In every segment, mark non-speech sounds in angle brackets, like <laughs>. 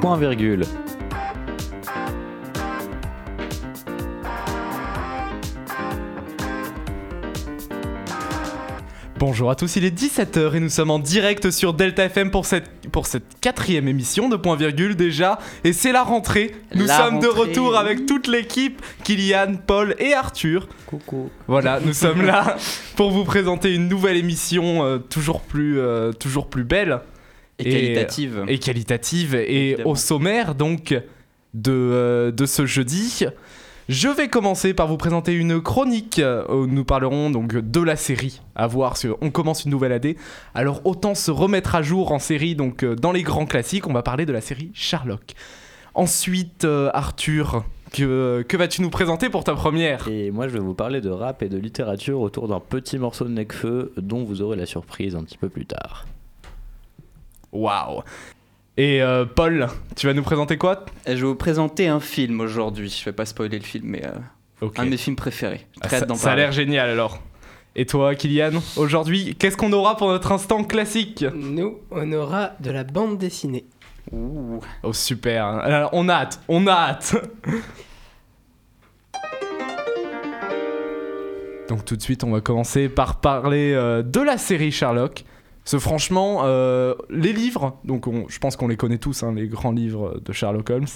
Point virgule. Bonjour à tous, il est 17h et nous sommes en direct sur Delta FM pour cette, pour cette quatrième émission de Point Virgule déjà. Et c'est la rentrée. Nous La sommes de retour avec toute l'équipe, Kylian, Paul et Arthur. Coucou. Voilà, nous sommes là pour vous présenter une nouvelle émission euh, toujours, plus, euh, toujours plus belle Et, Et- qualitative. et qualitative. Et Évidemment. au sommaire donc de, euh, de ce jeudi, je vais commencer par vous présenter une chronique euh, où nous parlerons donc de la série à voir sur on commence une nouvelle AD. Alors autant se remettre à jour en série donc euh, dans les grands classiques, on va parler de la série Sherlock. Ensuite euh, Arthur, que, que vas-tu nous présenter pour ta première? Et moi, je vais vous parler de rap et de littérature autour d'un petit morceau de Necfeu dont vous aurez la surprise un petit peu plus tard. Waouh Et euh, Paul, tu vas nous présenter quoi? Et Je vais vous présenter un film aujourd'hui. Je vais pas spoiler le film, mais euh, un de mes films préférés. Ah, très hâte ça, ça a l'air génial alors. Et toi, Kylian, aujourd'hui, qu'est-ce qu'on aura pour notre instant classique? Nous, on aura de la bande dessinée. Ouh. Oh super, Alors, on a hâte, on a hâte. Donc tout de suite, on va commencer par parler euh, de la série Sherlock. Parce franchement, euh, les livres, je pense qu'on les connaît tous, hein, les grands livres de Sherlock Holmes,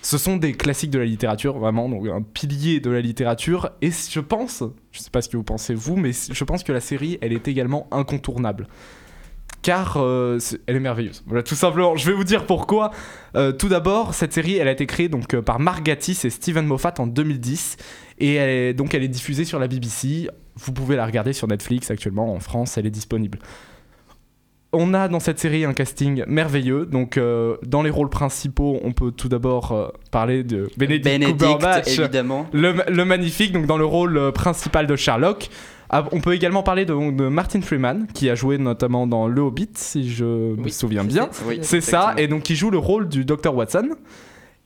ce sont des classiques de la littérature, vraiment, donc un pilier de la littérature. Et je pense, je sais pas ce que vous pensez vous, mais je pense que la série, elle est également incontournable. Car euh, elle est merveilleuse. Voilà, tout simplement. Je vais vous dire pourquoi. Euh, tout d'abord, cette série, elle a été créée donc par Mark Gatiss et Steven Moffat en 2010, et donc elle est diffusée sur la BBC. Vous pouvez la regarder sur Netflix actuellement en France, elle est disponible. On a dans cette série un casting merveilleux. Donc, euh, dans les rôles principaux, on peut tout d'abord euh, parler de Benedict, Benedict, Cumberbatch, évidemment. le, le magnifique, donc dans le rôle euh, principal de Sherlock. Ah, on peut également parler de, de Martin Freeman, qui a joué notamment dans Le Hobbit, si je me souviens bien. Oui. C'est ça, et donc il joue le rôle du Dr Watson.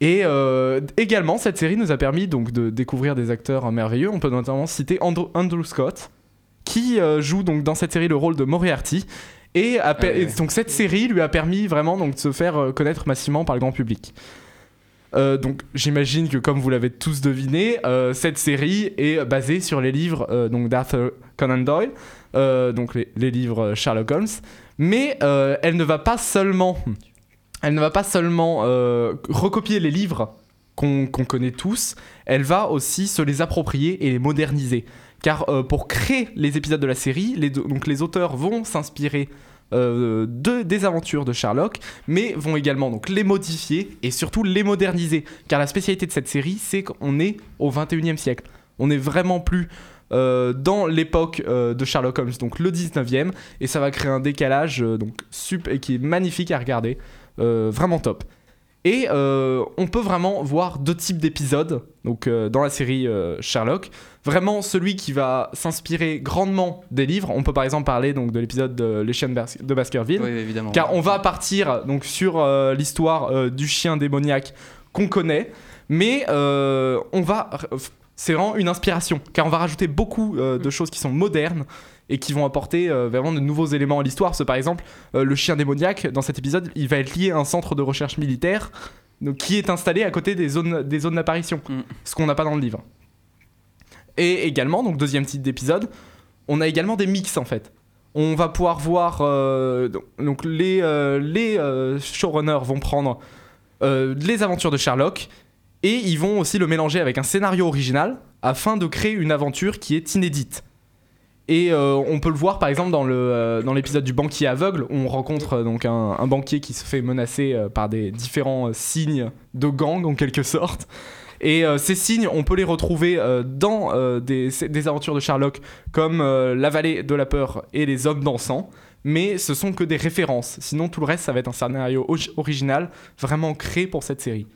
Et euh, également, cette série nous a permis donc de découvrir des acteurs merveilleux. On peut notamment citer Andrew, Andrew Scott, qui joue donc dans cette série le rôle de Moriarty. Et, Ah ouais. donc cette série lui a permis vraiment donc de se faire euh, connaître massivement par le grand public. Euh, donc j'imagine que comme vous l'avez tous deviné, euh, cette série est basée sur les livres euh, donc d'Arthur Conan Doyle, donc les, les livres Sherlock Holmes, mais elle ne va pas seulement, elle ne va pas seulement recopier les livres qu'on qu'on connaît tous, elle va aussi se les approprier et les moderniser. Car euh, pour créer les épisodes de la série, les, auteurs vont s'inspirer euh, de, des aventures de Sherlock, mais vont également les modifier et surtout les moderniser. Car la spécialité de cette série, c'est qu'on est au 21e siècle. On n'est vraiment plus euh, dans l'époque de Sherlock Holmes, donc le 19e, et ça va créer un décalage qui est magnifique à regarder, vraiment top. Et euh, on peut vraiment voir deux types d'épisodes donc euh, dans la série euh, Sherlock. Vraiment celui qui va s'inspirer grandement des livres. On peut par exemple parler donc de l'épisode de Les chiens de, Bas- de Baskerville. Oui, évidemment. Car on va partir donc sur l'histoire du chien démoniaque qu'on connaît, mais on va, c'est vraiment une inspiration, car on va rajouter beaucoup de choses qui sont modernes et qui vont apporter euh, vraiment de nouveaux éléments à l'histoire. Par exemple, euh, le chien démoniaque dans cet épisode, il va être lié à un centre de recherche militaire donc, qui est installé à côté des zones, des zones d'apparition, Mm. ce qu'on n'a pas dans le livre. Et également, donc deuxième type d'épisode, on a également des mix en fait. On va pouvoir voir euh, donc, les, les showrunners vont prendre les aventures de Sherlock et ils vont aussi le mélanger avec un scénario original afin de créer une aventure qui est inédite. Et euh, on peut le voir par exemple dans le euh, dans l'épisode du banquier aveugle où on rencontre euh, donc un, banquier qui se fait menacer par des différents signes de gang en quelque sorte. Et ces signes, on peut les retrouver dans des, aventures de Sherlock comme La vallée de la peur et Les hommes dansants. Mais ce sont que des références. Sinon, tout le reste, ça va être un scénario original, vraiment créé pour cette série.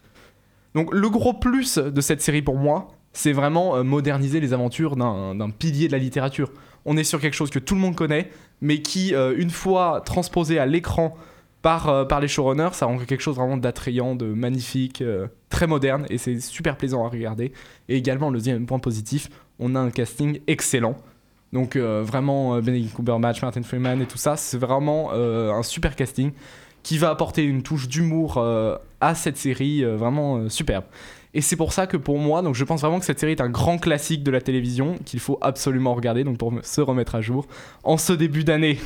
Donc, le gros plus de cette série pour moi, c'est vraiment moderniser les aventures d'un d'un pilier de la littérature. On est sur quelque chose que tout le monde connaît, mais qui, euh, une fois transposé à l'écran par, euh, par les showrunners, ça rend quelque chose vraiment d'attrayant, de magnifique, euh, très moderne, et c'est super plaisant à regarder. Et également, le deuxième point positif, on a un casting excellent. Donc vraiment, Benedict Cumberbatch, Martin Freeman et tout ça, c'est vraiment un super casting qui va apporter une touche d'humour à cette série vraiment superbe. Et c'est pour ça que pour moi, donc je pense vraiment que cette série est un grand classique de la télévision qu'il faut absolument regarder, donc pour se remettre à jour en ce début d'année.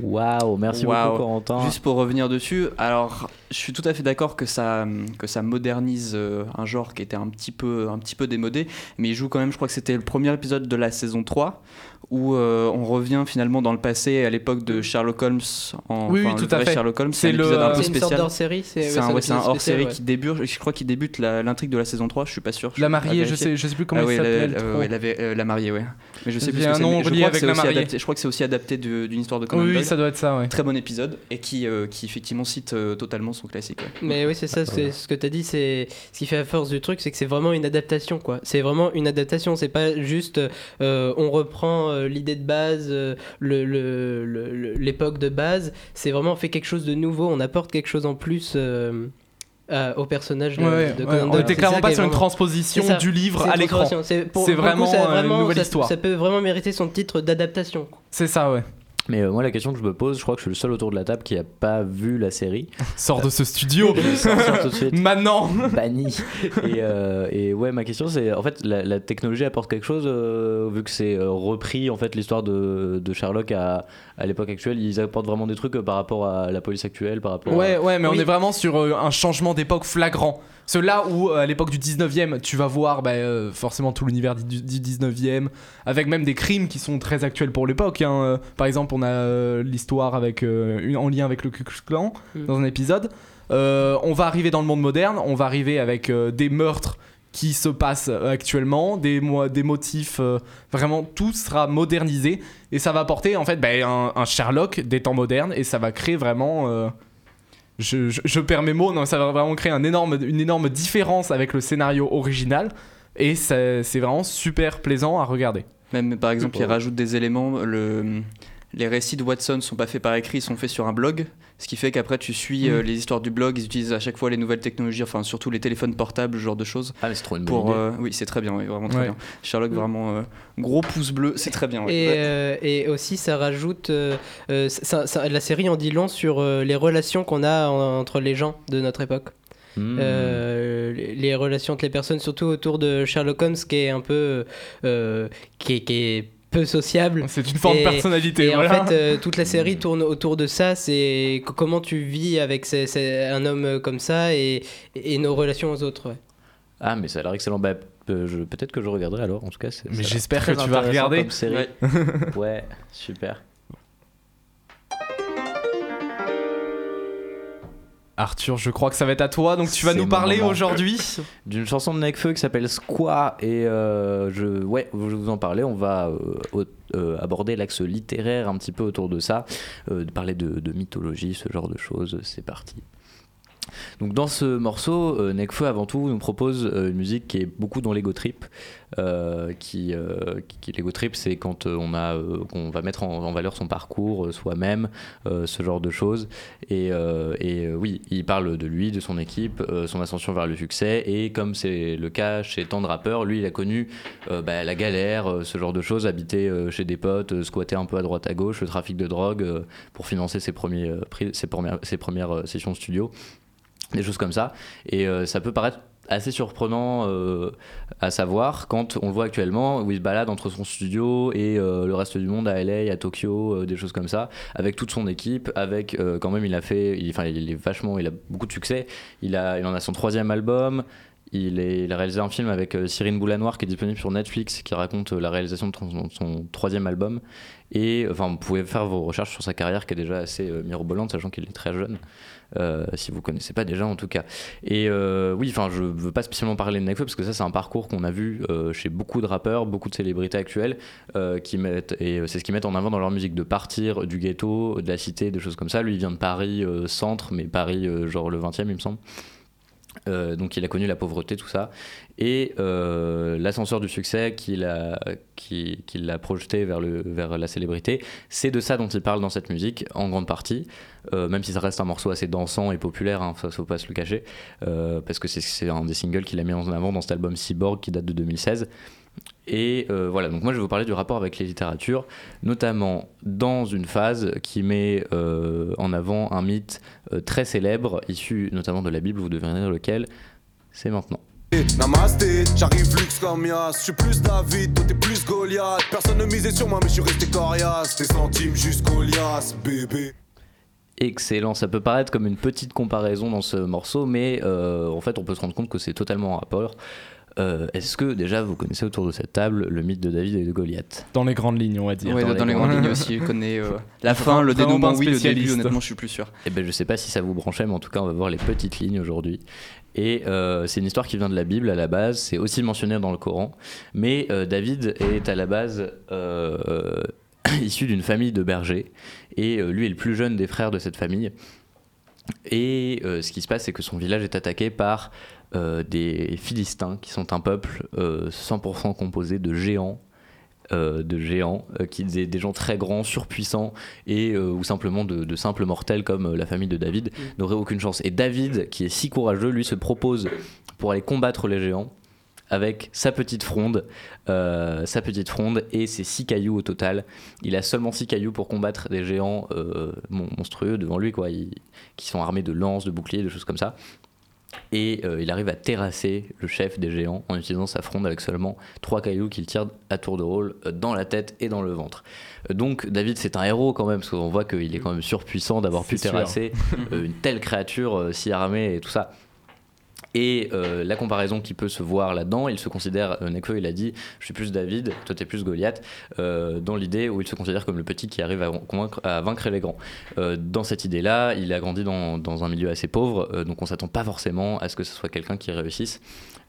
Waouh, merci Waouh. beaucoup Corentin. Juste pour revenir dessus, alors je suis tout à fait d'accord que ça, que ça modernise euh, un genre qui était un petit, peu, un petit peu démodé, mais il joue quand même, je crois que c'était le premier épisode de la saison 3, où euh, on revient finalement dans le passé à l'époque de Sherlock Holmes. En, Oui, oui, enfin, tout le à vrai fait. Sherlock Holmes, C'est un épisode un peu C'est une sorte spécial. d'hors-série C'est ouais, un, ouais, un hors-série qui débute, je crois qu'il débute l'intrigue de la saison 3, je suis pas sûr. je La mariée, je sais, je sais plus comment ah elle oui, la, s'appelle. ouais, la, euh, la mariée, ouais. Mais je sais Il plus un c'est, nom je crois que avec c'est la aussi mariée. adapté- Je crois que c'est aussi adapté d'une histoire de Conan Oui, oui, ça doit être ça, ouais. Très bon épisode et qui, euh, qui effectivement cite euh, totalement son classique. ouais. Mais oui, c'est ça, c'est ce que tu as dit, c'est ce qui fait la force du truc, c'est que c'est vraiment une adaptation, quoi. C'est vraiment une adaptation, c'est pas juste euh, on reprend euh, l'idée de base, euh, le- le- le- le- l'époque de base, c'est vraiment on fait quelque chose de nouveau, on apporte quelque chose en plus euh, au personnage de, Ouais, ouais, de ouais, Conan on était C'est clairement pas sur une vraiment- transposition C'est ça. du livre à une l'écran. C'est coup, vraiment, ça euh, une vraiment- nouvelle ça- histoire. Ça peut vraiment mériter son titre d'adaptation. C'est ça, ouais. Mais euh, moi, la question que je me pose, je crois que je suis le seul autour de la table qui a pas vu la série. Sors de ce studio tout de suite. <laughs> maintenant. banni. Et, euh, et ouais, ma question c'est en fait la, la technologie apporte quelque chose euh, vu que c'est euh, repris en fait l'histoire de, de Sherlock à, à l'époque actuelle. Ils apportent vraiment des trucs euh, par rapport à la police actuelle, par rapport. Ouais, à... ouais, mais on est vraiment sur euh, un changement d'époque flagrant. C'est là où, à l'époque du 19e, tu vas voir bah, euh, forcément tout l'univers du, du 19e, avec même des crimes qui sont très actuels pour l'époque. hein. Par exemple, on a euh, l'histoire avec, euh, une- en lien avec le Ku Klux Klan Mm. dans un épisode. Euh, on va arriver dans le monde moderne, on va arriver avec euh, des meurtres qui se passent actuellement, des, mo- des motifs, euh, vraiment tout sera modernisé et ça va apporter en fait bah, un, un Sherlock des temps modernes et ça va créer vraiment euh, je, je- je perds mes mots, non, ça va vraiment créer un énorme, une énorme différence avec le scénario original. Et c'est vraiment super plaisant à regarder. Même par exemple, il rajoute des éléments. Le, les récits de Watson sont pas faits par écrit, ils sont faits sur un blog. Ce qui fait qu'après, tu suis euh, Mm. les histoires du blog. Ils utilisent à chaque fois les nouvelles technologies, enfin surtout les téléphones portables, ce genre de choses. Ah mais c'est trop une bonne Pour, idée. euh, oui, c'est très bien, oui, vraiment très Ouais. bien. Sherlock, Mm. vraiment euh, gros pouce bleu, c'est très bien. ouais. Et, Ouais. euh, et aussi, ça rajoute. euh, euh, ça- ça- la série en dit long sur euh, les relations qu'on a en- entre les gens de notre époque. Euh, les les relations entre les personnes, surtout autour de Sherlock Holmes, qui est un peu. euh, qui, est, qui est peu sociable. C'est une forme Et- de personnalité. Et voilà. en fait, euh, toute la série tourne autour de ça. C'est co- comment tu vis avec ces- ces- un homme comme ça et, et nos relations aux autres. ouais. Ah mais ça a l'air excellent. Bah, euh, peut-être que je regarderai alors. En tout cas, Mais j'espère que tu vas regarder. comme série. Ouais. ouais, super. Arthur, je crois que ça va être à toi. Donc tu vas nous parler aujourd'hui. <laughs> d'une chanson de Nekfeu qui s'appelle Squaw et euh, je ouais je vais vous en parler on va euh, euh, aborder l'axe littéraire un petit peu autour de ça de parler de, de mythologie ce genre de choses c'est parti donc dans ce morceau, euh, Nekfeu avant tout nous propose euh, une musique qui est beaucoup dans l'ego trip. euh, euh, qui, l'ego trip, c'est quand on a, qu'on va mettre en, valeur son parcours, soi-même, ce genre de choses. Et, oui, il parle de lui, de son équipe, son ascension vers le succès. Et comme c'est le cas chez tant de rappeurs, lui, il a connu bah, la galère, ce genre de choses, habiter chez des potes, squatter un peu à droite à gauche, le trafic de drogue pour financer ses, premiers, ses premières, ses premières sessions studio, des choses comme ça. Et euh, ça peut paraître assez surprenant euh, à savoir quand on le voit actuellement où il se balade entre son studio et euh, le reste du monde à LA, à Tokyo, des choses comme ça, avec toute son équipe, avec quand même il a fait, il, enfin il est vachement, il a beaucoup de succès. Il a, il en a son troisième album. Il, a réalisé un film avec euh, Cyrine Boulanoir qui est disponible sur Netflix, qui raconte euh, la réalisation de son, troisième album. Et enfin, vous pouvez faire vos recherches sur sa carrière qui est déjà assez euh, mirobolante, sachant qu'il est très jeune. euh, si vous connaissez pas déjà en tout cas. Et oui, enfin, je veux pas spécialement parler de Nekfeu parce que ça, c'est un parcours qu'on a vu chez beaucoup de rappeurs, beaucoup de célébrités actuelles qui mettent, et c'est ce qu'ils mettent en avant dans leur musique, de partir du ghetto, de la cité, des choses comme ça. Lui, il vient de Paris centre, mais Paris, genre le 20e, il me semble. Euh, donc il a connu la pauvreté, tout ça. Et euh, l'ascenseur du succès qui, qui l'a projeté vers, le, vers la célébrité, c'est de ça dont il parle dans cette musique, en grande partie. Euh, même si ça reste un morceau assez dansant et populaire, hein, ça faut pas se le cacher. Parce que c'est un des singles qu'il a mis en avant dans cet album Cyborg qui date de 2016. Et euh, voilà, donc moi je vais vous parler du rapport avec les littératures, notamment dans une phase qui met euh, en avant un mythe euh, très célèbre, issu notamment de la Bible, vous devinez lequel, c'est maintenant. Namasté, j'arrive luxe comme Yas. Plus David, toi t'es plus Goliath. Personne ne misait sur moi, mais je suis resté coriace. Tes centimes jusqu'au lias, bébé. Excellent, ça peut paraître comme une petite comparaison dans ce morceau, mais euh, en fait on peut se rendre compte que c'est totalement en rapport. Euh, Est-ce que déjà vous connaissez autour de cette table le mythe de David et de Goliath Dans les grandes lignes, on va dire. Ouais, dans dans, les les grandes lignes aussi, je connais euh, <laughs> la fin, le dénouement, oui, le début, honnêtement, je suis plus sûr. Eh ben, je sais pas si ça vous branchait, mais en tout cas, on va voir les petites lignes aujourd'hui. Et euh, c'est une histoire qui vient de la Bible à la base, c'est aussi mentionné dans le Coran. Mais euh, David est à la base euh, <coughs> issu d'une famille de bergers, et euh, lui est le plus jeune des frères de cette famille. Et euh, ce qui se passe, c'est que son village est attaqué par euh, des Philistins, qui sont un peuple euh, 100% composé de géants. euh, de géants, euh, qui des, des gens très grands, surpuissants, et euh, ou simplement de, de simples mortels comme euh, la famille de David n'auraient aucune chance. Et David, qui est si courageux, lui se propose pour aller combattre les géants avec sa petite fronde, euh, sa petite fronde et ses six cailloux au total. Il a seulement six cailloux pour combattre des géants euh, mon- monstrueux devant lui, quoi, il- qui sont armés de lances, de boucliers, de choses comme ça. Et euh, il arrive à terrasser le chef des géants en utilisant sa fronde avec seulement trois cailloux qu'il tire à tour de rôle euh, dans la tête et dans le ventre. Euh, Donc David c'est un héros quand même parce qu'on voit qu'il est quand même surpuissant d'avoir pu sûr. terrasser <laughs> une telle créature si armée et tout ça. Et euh, la comparaison qui peut se voir là-dedans, il se considère, euh, il a dit, je suis plus David, toi t'es plus Goliath, euh, dans l'idée où il se considère comme le petit qui arrive à, vaincre les grands. Euh, dans cette idée-là, il a grandi dans, un milieu assez pauvre, donc on s'attend pas forcément à ce que ce soit quelqu'un qui réussisse.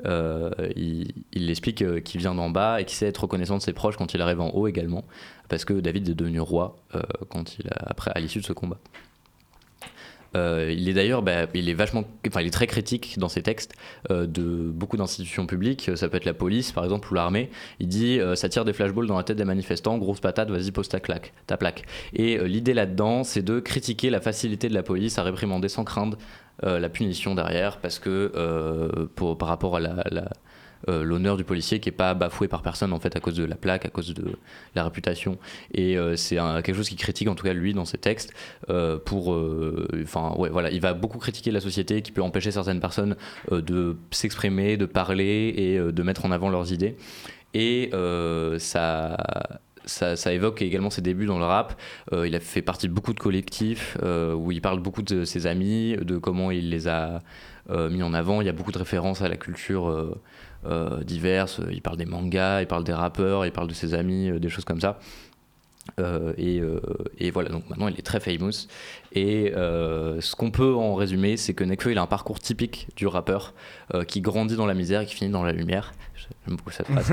Il, il explique qu'il vient d'en bas et qu'il sait être reconnaissant de ses proches quand il arrive en haut également, parce que David est devenu roi quand il a, après, à l'issue de ce combat. Euh, il est d'ailleurs, bah, il est vachement, enfin, il est très critique dans ses textes euh, de beaucoup d'institutions publiques. Ça peut être la police, par exemple, ou l'armée. Il dit, euh, ça tire des flashballs dans la tête des manifestants, grosse patate, vas-y pose ta claque, ta plaque. Et l'idée là-dedans, c'est de critiquer la facilité de la police à réprimander sans craindre la punition derrière, parce que pour, par rapport à la- euh, l'honneur du policier qui est pas bafoué par personne en fait à cause de la plaque, à cause de la réputation. Et euh, c'est quelque chose qui critique en tout cas lui dans ses textes euh, pour, enfin ouais voilà, il va beaucoup critiquer la société qui peut empêcher certaines personnes de s'exprimer, de parler et de mettre en avant leurs idées. Et ça, ça, évoque également ses débuts dans le rap. Il a fait partie de beaucoup de collectifs où il parle beaucoup de ses amis, de comment il les a mis en avant. Il y a beaucoup de références à la culture diverses. Il parle des mangas, il parle des rappeurs, il parle de ses amis, euh, des choses comme ça. Euh, et, euh, voilà, donc maintenant il est très famous. Et euh, ce qu'on peut en résumer, c'est que Nekfeu il a un parcours typique du rappeur euh, qui grandit dans la misère et qui finit dans la lumière. J'aime beaucoup cette phrase.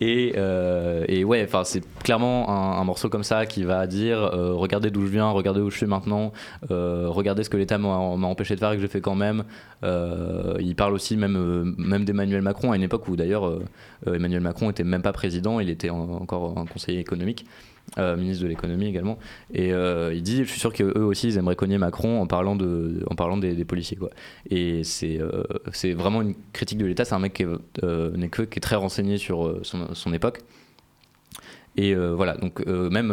et, euh, et ouais, enfin c'est clairement un, morceau comme ça qui va dire euh, regardez d'où je viens, regardez où je suis maintenant, euh, regardez ce que l'État m'a empêché de faire et que j'ai fait quand même. Il parle aussi même, même d'Emmanuel Macron à une époque où d'ailleurs Emmanuel Macron était même pas président, il était en- encore un conseiller économique. Euh, ministre de l'économie également. Et euh, il dit je suis sûr que eux aussi ils aimeraient cogner Macron en parlant de en parlant des, policiers quoi. Et c'est euh, c'est vraiment une critique de l'État. C'est un mec qui est, euh, qui est très renseigné sur son, époque. Et voilà, donc même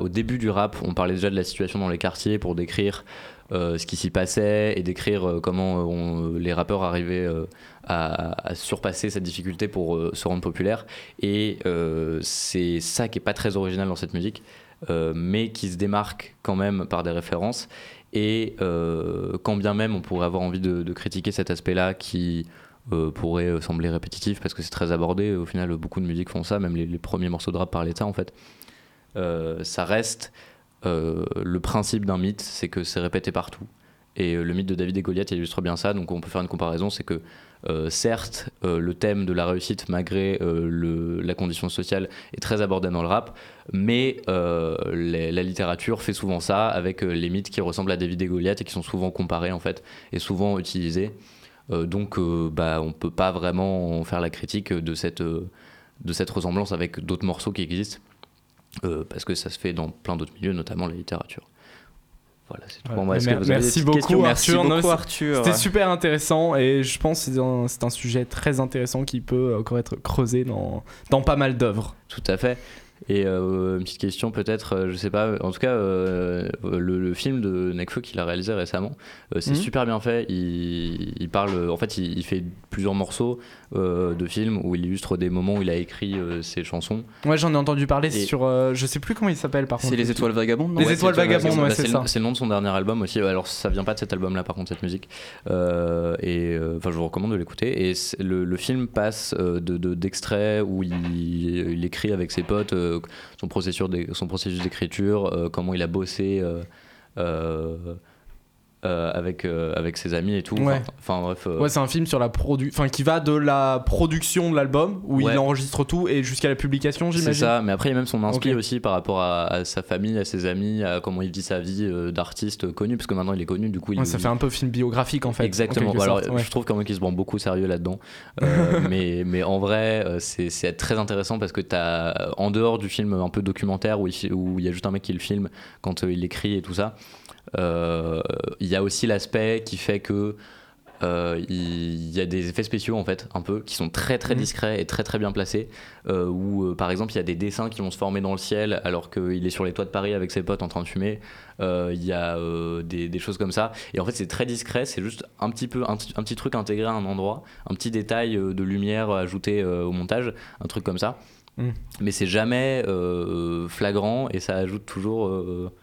au début du rap, on parlait déjà de la situation dans les quartiers pour décrire ce qui s'y passait et décrire euh, comment euh, les rappeurs arrivaient euh, à, surpasser cette difficulté pour euh, se rendre populaire. Et euh, c'est ça qui est pas très original dans cette musique, euh, mais qui se démarque quand même par des références. Et euh, quand bien même on pourrait avoir envie de, critiquer cet aspect-là qui euh, pourrait euh, sembler répétitif parce que c'est très abordé. Au final, beaucoup de musiques font ça, même les, les premiers morceaux de rap par l'État en fait. Euh, ça reste euh, le principe d'un mythe, c'est que c'est répété partout. Et euh, le mythe de David et Goliath illustre bien ça. Donc on peut faire une comparaison, c'est que euh, certes, le thème de la réussite, malgré la condition sociale, est très abordé dans le rap, mais la littérature fait souvent ça avec les mythes qui ressemblent à David et Goliath et qui sont souvent comparés en fait et souvent utilisés. Donc bah, on peut pas vraiment en faire la critique de cette, de cette ressemblance avec d'autres morceaux qui existent, euh, parce que ça se fait dans plein d'autres milieux, notamment la littérature. Voilà, c'est tout Voilà. pour moi. Est-ce Mer- que vous avez des merci beaucoup, Merci non, beaucoup c'est- Arthur. C'était super intéressant et je pense que c'est un, c'est un sujet très intéressant qui peut encore être creusé dans, dans pas mal d'œuvres. Tout à fait. Et euh, une petite question peut-être, euh, je sais pas, en tout cas euh, le, le film de Nekfeu qu'il a réalisé récemment, c'est Mhm. super bien fait. Il, il parle, en fait, il, il fait plusieurs morceaux euh, de films où il illustre des moments où il a écrit euh, ses chansons. Moi j'en ai entendu parler Et- sur. euh, je sais plus comment il s'appelle par contre. C'est les étoiles vagabondes, non Les Ouais, étoiles vagabondes, ouais, bah, c'est le- ça. C'est le nom de son dernier album aussi. Alors ça vient pas de cet album-là, par contre, cette musique. Euh, et euh, enfin, je vous recommande de l'écouter. Et le, le film passe euh, de de- d'extraits où il, il écrit avec ses potes euh, son processus d'é- son processus d'écriture, euh, comment il a bossé. Euh, avec, euh, avec ses amis et tout. Ouais. Enfin, Enfin, bref. euh, Ouais, c'est un film sur la produ... enfin qui va de la production de l'album où Ouais. il enregistre tout et jusqu'à la publication, C'est j'imagine. ça, mais après il y a même son inspi Ok. aussi par rapport à, à sa famille, à ses amis, à comment il vit sa vie d'artiste connu, parce que maintenant il est connu, du coup il, Ouais, ça fait un peu film biographique en fait. en Exactement. Alors, sorte, je trouve quand même qu'il se prend beaucoup au sérieux là-dedans. <laughs> Mais, mais en vrai, c'est c'est très intéressant parce que tu as, en dehors du film un peu documentaire où il, où il y a juste un mec qui le filme quand il écrit et tout ça, il y a aussi l'aspect qui fait que. euh, il y a des effets spéciaux en fait un peu qui sont très très Mhm. discrets et très très bien placés euh, où euh, par exemple il y a des dessins qui vont se former dans le ciel alors qu'il est sur les toits de Paris avec ses potes en train de fumer Euh, il y a euh, des, des choses comme ça et en fait c'est très discret c'est juste un petit peu un, petit- un petit truc intégré à un endroit un petit détail euh, de lumière ajouté euh, au montage un truc comme ça Mm. mais c'est jamais euh, flagrant et ça ajoute toujours euh, euh,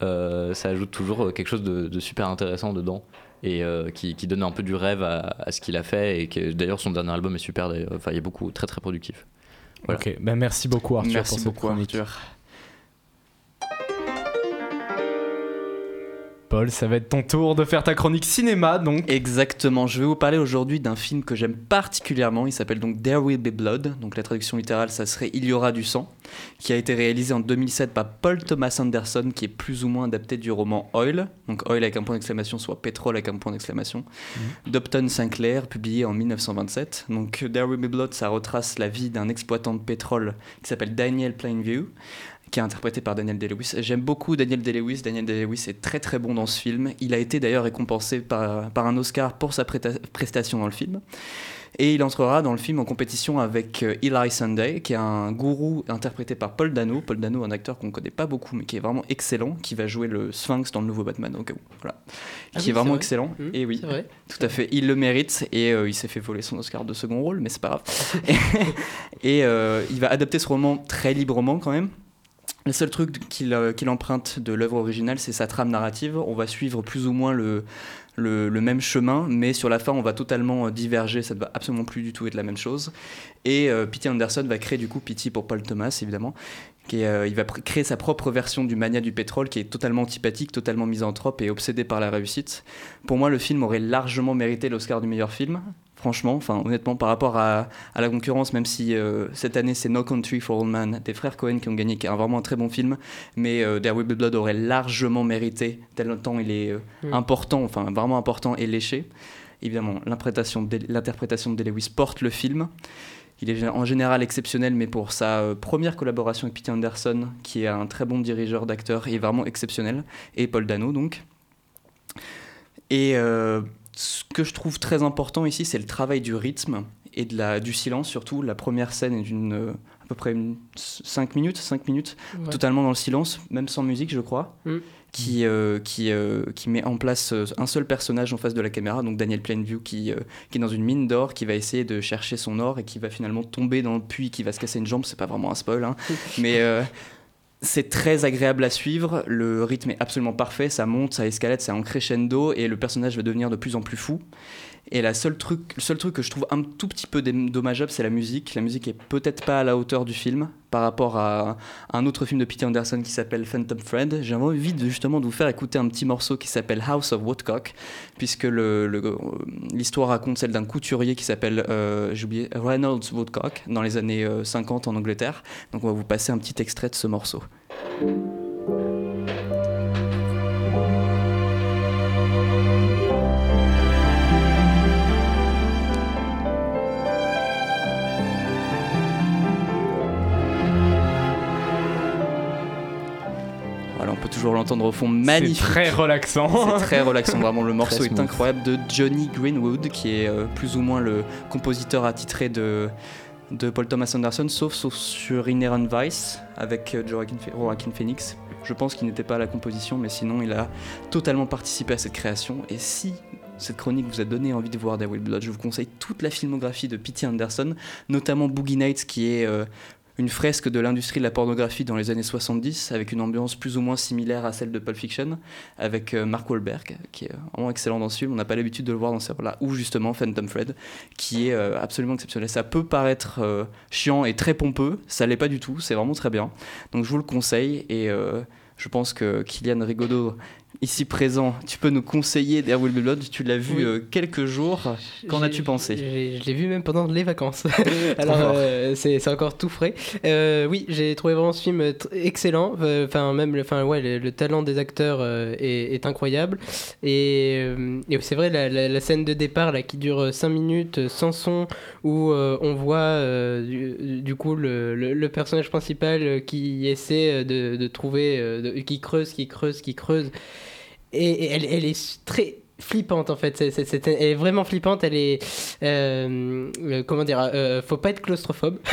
ça ajoute toujours quelque chose de, de super intéressant dedans et euh, qui, qui donne un peu du rêve à, à ce qu'il a fait et que d'ailleurs son dernier album est super enfin il est beaucoup très très productif voilà. Ok, ben merci beaucoup Arthur Merci pour cette beaucoup chronique. Arthur. Paul, ça va être ton tour de faire ta chronique cinéma donc. Exactement, je vais vous parler aujourd'hui d'un film que j'aime particulièrement, il s'appelle donc There Will Be Blood, donc la traduction littérale ça serait Il y aura du sang, qui a été réalisé en 2007 par Paul Thomas Anderson, qui est plus ou moins adapté du roman Oil, donc Oil avec un point d'exclamation, soit pétrole avec un point d'exclamation, d'Upton Sinclair, publié en 1927. Donc There Will Be Blood, ça retrace la vie d'un exploitant de pétrole qui s'appelle Daniel Plainview, qui est interprété par Daniel Day-Lewis. J'aime beaucoup Daniel Day-Lewis. Daniel Day-Lewis est très très bon dans ce film. Il a été d'ailleurs récompensé par, par un Oscar pour sa prestation dans le film. Et il entrera dans le film en compétition avec euh, Eli Sunday, qui est un gourou interprété par Paul Dano. Paul Dano, un acteur qu'on ne connaît pas beaucoup, mais qui est vraiment excellent, qui va jouer le Sphinx dans le nouveau Batman. au cas où. Voilà. Ah qui oui, est vraiment vrai. excellent. Mmh, et oui, C'est vrai. tout à fait, il le mérite et euh, il s'est fait voler son Oscar de second rôle, mais c'est pas grave. <laughs> et euh, il va adapter ce roman très librement quand même. Le seul truc qu'il euh, qu'il emprunte de l'œuvre originale, c'est sa trame narrative. On va suivre plus ou moins le, même chemin, mais sur la fin, on va totalement euh, diverger. Ça ne va absolument plus du tout être la même chose. Et euh. Anderson va créer du coup Pity pour Paul Thomas, évidemment. Qui euh, il va créer sa propre version du mania du pétrole qui est totalement antipathique, totalement misanthrope et obsédé par la réussite. Pour moi, le film aurait largement mérité l'Oscar du meilleur film. Franchement, enfin honnêtement, par rapport à, à la concurrence, même si euh, cette année c'est No Country for Old Men des frères Cohen qui ont gagné, qui est vraiment un très bon film, mais euh, There Will Be Blood aurait largement mérité, tellement il est euh, Mm. important, enfin vraiment important et léché. Évidemment, l'interprétation de, Lewis porte le film. Il est en général exceptionnel, mais pour sa euh, première collaboration avec Peter Anderson, qui est un très bon dirigeur d'acteurs, il est vraiment exceptionnel, et Paul Dano donc. Et euh, ce que je trouve très important ici, c'est le travail du rythme et de la, du silence surtout. La première scène est d'une euh, à peu près 5 minutes, 5 minutes, Ouais. totalement dans le silence, même sans musique je crois, Mm. qui, euh, qui, euh, qui met en place un seul personnage en face de la caméra, donc Daniel Plainview qui, euh, qui est dans une mine d'or, qui va essayer de chercher son or et qui va finalement tomber dans le puits, qui va se casser une jambe, c'est pas vraiment un spoil, hein. <laughs> mais... c'est très agréable à suivre, le rythme est absolument parfait, ça monte, ça escalade, c'est en crescendo et le personnage va devenir de plus en plus fou. Et la seule truc, le seul truc que je trouve un tout petit peu dommageable, c'est la musique. La musique est peut-être pas à la hauteur du film par rapport à un autre film de Peter Anderson qui s'appelle Phantom Thread. J'ai envie de, justement de vous faire écouter un petit morceau qui s'appelle House of Woodcock, puisque euh, l'histoire raconte celle d'un couturier qui s'appelle, euh, Reynolds Woodcock, dans les années euh, 50 en Angleterre. Donc on va vous passer un petit extrait de ce morceau. Toujours l'entendre au fond, C'est magnifique. très relaxant. C'est très relaxant, vraiment. Le <laughs> morceau est incroyable de Johnny Greenwood, qui est euh, plus ou moins le compositeur attitré de, de Paul Thomas Anderson, sauf, sauf sur Inherent Vice avec euh, Joaquin, Phoenix. Je pense qu'il n'était pas à la composition, mais sinon il a totalement participé à cette création. Et si cette chronique vous a donné envie de voir Devil Blood, je vous conseille toute la filmographie de P.T. Anderson, notamment Boogie Nights, qui est euh, une fresque de l'industrie de la pornographie dans les années 70, avec une ambiance plus ou moins similaire à celle de Pulp Fiction avec euh, Mark Wahlberg, qui est vraiment excellent dans ce film. On n'a pas l'habitude de le voir dans ce là ou justement Phantom Fred, qui est euh, absolument exceptionnel. Ça peut paraître euh, chiant et très pompeux, ça l'est pas du tout, c'est vraiment très bien. Donc je vous le conseille et je pense que Kylian Rigaudot, ici présent, tu peux nous conseiller There Will Be Blood. Tu l'as vu Oui. euh, quelques jours. Qu'en as-tu pensé? Je l'ai vu même pendant les vacances. <laughs> <laughs> Alors, euh, c'est encore tout frais. Euh, oui, j'ai trouvé vraiment ce film excellent. Enfin, même le, enfin, ouais, le, le talent des acteurs est, est incroyable. Et, et c'est vrai, la, la- la scène de départ là, qui dure 5 minutes sans son, où on voit du, du coup le, personnage principal qui essaie de, de trouver, de- qui creuse, qui creuse, qui creuse. Et, et elle, elle est très flippante en fait. Elle est vraiment flippante. Elle est. euh, euh, comment dire euh, Faut pas être claustrophobe <laughs>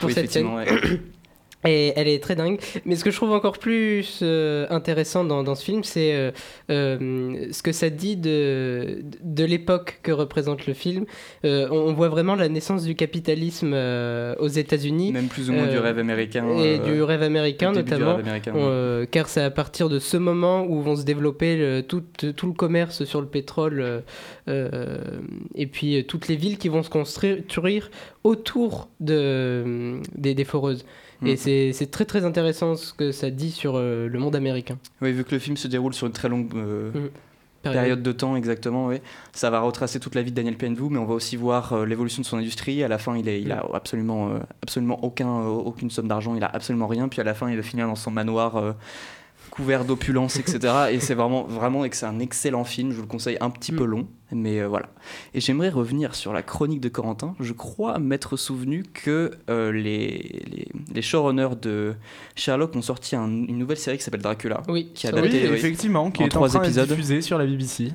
pour Oui, cette scène. ouais. <clears throat> Et elle est très dingue. Mais ce que je trouve encore plus euh, intéressant dans, dans ce film, c'est euh, euh, ce que ça dit de, de l'époque que représente le film. On, on voit vraiment la naissance du capitalisme aux États-Unis Même plus ou moins du rêve américain. et du rêve américain notamment. rêve américain, On, ouais. car c'est à partir de ce moment où vont se développer le- tout, tout le commerce sur le pétrole et puis toutes les villes qui vont se construire autour de, des, des foreuses. Et Mhm. c'est très très intéressant ce que ça dit sur euh, le monde américain. Oui, vu que le film se déroule sur une très longue euh, Mm. période de temps, exactement, oui. Ça va retracer toute la vie de Daniel Plainview, mais on va aussi voir euh, l'évolution de son industrie. À la fin, il, est, il a absolument, euh, absolument aucun, aucune somme d'argent, il a absolument rien. Puis à la fin, il va finir dans son manoir couvert d'opulence, etc. Et c'est vraiment, vraiment, et que c'est un excellent film. Je vous le conseille un petit Mm. peu long, mais euh, voilà. Et j'aimerais revenir sur la chronique de Corentin. Je crois m'être souvenu que euh, les, les, les showrunners de Sherlock ont sorti un- une nouvelle série qui s'appelle Dracula. Oui, Qui a Oui, adapté, oui. effectivement, qui En est en trois train d'être épisodes. diffusé sur la BBC.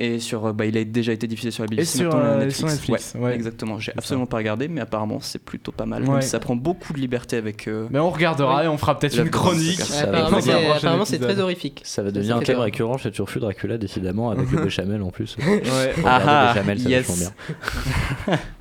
Et sur, euh, bah, il a déjà été diffusé sur la BBC, Et sur, euh, Netflix. sur Netflix, ouais. Exactement. J'ai absolument pas regardé, mais apparemment c'est plutôt pas mal. Ouais. Ça prend beaucoup de liberté avec. euh, Mais on regardera et on fera peut-être une chronique. Ça apparemment, c'est très horrifique. Ça va Ça devenir un thème récurrent chez Turfu Dracula, décidément, avec <laughs> le béchamel en plus. Ouais. Ah, béchamel, c'est yes. bien. <laughs>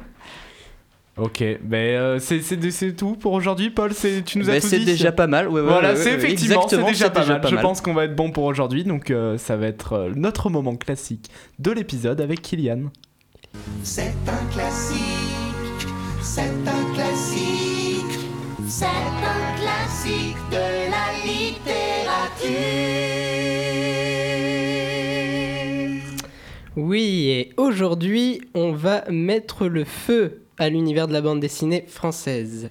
Ok, ben euh, c'est- c'est c'est tout pour aujourd'hui, Paul. c'est- Tu nous as tout c'est dit. déjà pas mal. Ouais, ouais, Voilà, ouais, c'est ouais, effectivement, c'est déjà pas mal. Je mal. pense qu'on va être bon pour aujourd'hui, donc euh, ça va être euh, notre moment classique de l'épisode avec Kylian. C'est un classique, c'est un classique, c'est un classique de la littérature. Oui, et aujourd'hui, on va mettre le feu à l'univers de la bande dessinée française.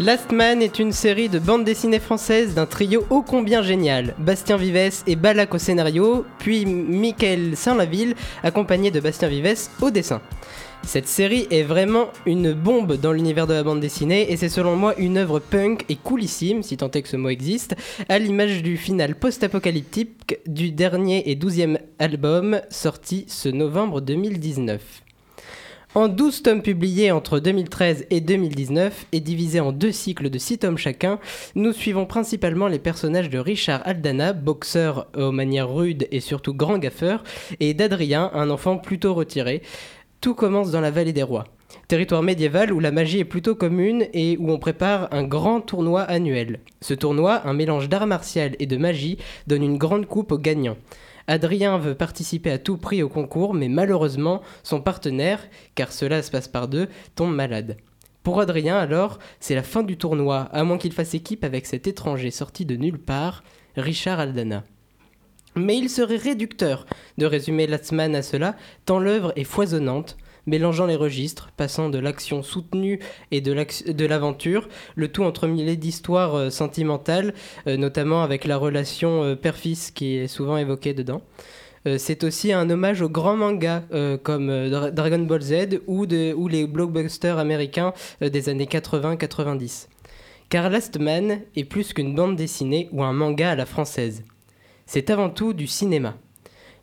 Last Man est une série de bande dessinée française d'un trio ô combien génial. Bastien Vives et Balak au scénario, puis Michael Saint-Laville accompagné de Bastien Vives au dessin. Cette série est vraiment une bombe dans l'univers de la bande dessinée et c'est selon moi une œuvre punk et coolissime, si tant est que ce mot existe, à l'image du final post-apocalyptique du dernier et douzième album sorti ce novembre 2019. En 12 tomes publiés entre 2013 et 2019 et divisés en deux cycles de 6 tomes chacun, nous suivons principalement les personnages de Richard Aldana, boxeur aux manières rudes et surtout grand gaffeur, et d'Adrien, un enfant plutôt retiré. Tout commence dans la vallée des rois. Territoire médiéval où la magie est plutôt commune et où on prépare un grand tournoi annuel. Ce tournoi, un mélange d'art martial et de magie, donne une grande coupe aux gagnants. Adrien veut participer à tout prix au concours, mais malheureusement, son partenaire, car cela se passe par deux, tombe malade. Pour Adrien, alors, c'est la fin du tournoi, à moins qu'il fasse équipe avec cet étranger sorti de nulle part, Richard Aldana. Mais il serait réducteur de résumer Latsman à cela, tant l'œuvre est foisonnante, mélangeant les registres, passant de l'action soutenue et de l'aventure, le tout entremêlé d'histoires euh, sentimentales, euh, notamment avec la relation euh, père-fils qui est souvent évoquée dedans. Euh, c'est aussi un hommage aux grands mangas comme Dra- Dragon Ball Z ou, ou les blockbusters américains des années 80-90. Car Last Man est plus qu'une bande dessinée ou un manga à la française. C'est avant tout du cinéma.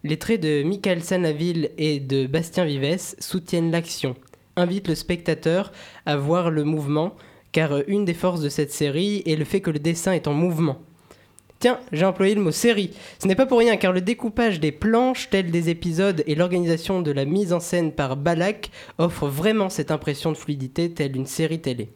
Les traits de Michael Sanaville et de Bastien Vives soutiennent l'action, invitent le spectateur à voir le mouvement, car une des forces de cette série est le fait que le dessin est en mouvement. Tiens, j'ai employé le mot série. Ce n'est pas pour rien, car le découpage des planches, tels des épisodes, et l'organisation de la mise en scène par Balak offrent vraiment cette impression de fluidité telle une série télé.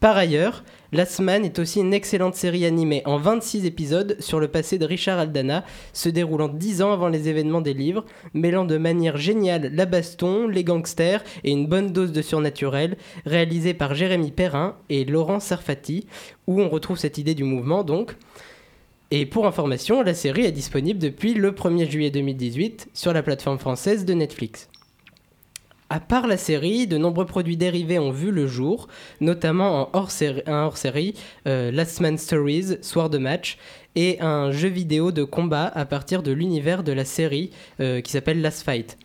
Par ailleurs, Last Man est aussi une excellente série animée en 26 épisodes sur le passé de Richard Aldana, se déroulant 10 ans avant les événements des livres, mêlant de manière géniale la baston, les gangsters et une bonne dose de surnaturel, réalisé par Jérémy Perrin et Laurent Sarfati, où on retrouve cette idée du mouvement donc. Et pour information, la série est disponible depuis le 1er juillet 2018 sur la plateforme française de Netflix. À part la série, de nombreux produits dérivés ont vu le jour, notamment en hors-série, un hors-série, euh, Last Man Stories, Soir de match, et un jeu vidéo de combat à partir de l'univers de la série euh, qui s'appelle Last Fight.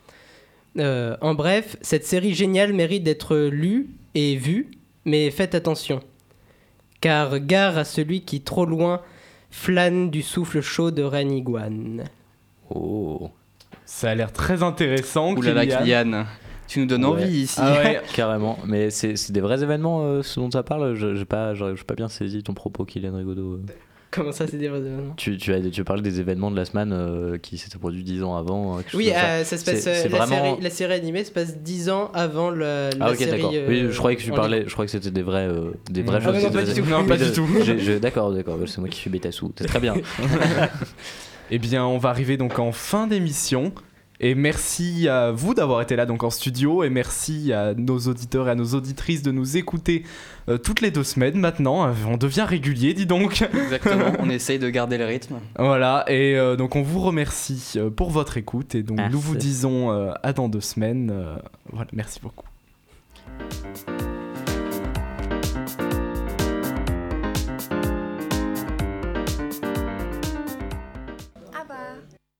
Euh, en bref, cette série géniale mérite d'être lue et vue, mais faites attention. Car gare à celui qui trop loin flâne du souffle chaud de Raniguan. Oh, Ça a l'air très intéressant. Ouh là là, Kylian. Kylian. Tu nous donnes Ouais. envie ici. Ah ouais. <laughs> carrément. Mais c'est c'est des vrais événements euh, ce dont ça parle Je n'ai pas, j'ai pas bien saisi ton propos, Kylian Rigaudot. euh. Comment ça, c'est des vrais événements? Tu, tu, as, tu parlais des événements de la semaine euh, qui s'étaient produits 10 ans avant. chose Oui, ça. ça se passe. C'est- c'est la, vraiment- série, la série animée se passe 10 ans avant le, la Ah ok série. d'accord. euh, oui, je croyais que tu parlais, je croyais que c'était des vrais, euh, des vraies Ah choses. non, pas du <laughs> tout. Non, pas du tout. D'accord, d'accord. C'est moi qui suis bêta-sous. C'est très bien. <laughs> Eh bien, on va arriver donc en fin d'émission. Et merci à vous d'avoir été là donc en studio et merci à nos auditeurs et à nos auditrices de nous écouter euh, toutes les deux semaines maintenant. Euh, On devient régulier, dis donc. Exactement, <laughs> on essaye de garder le rythme. voilà, et euh, donc on vous remercie pour votre écoute et donc nous vous disons à dans deux semaines. Voilà, merci beaucoup.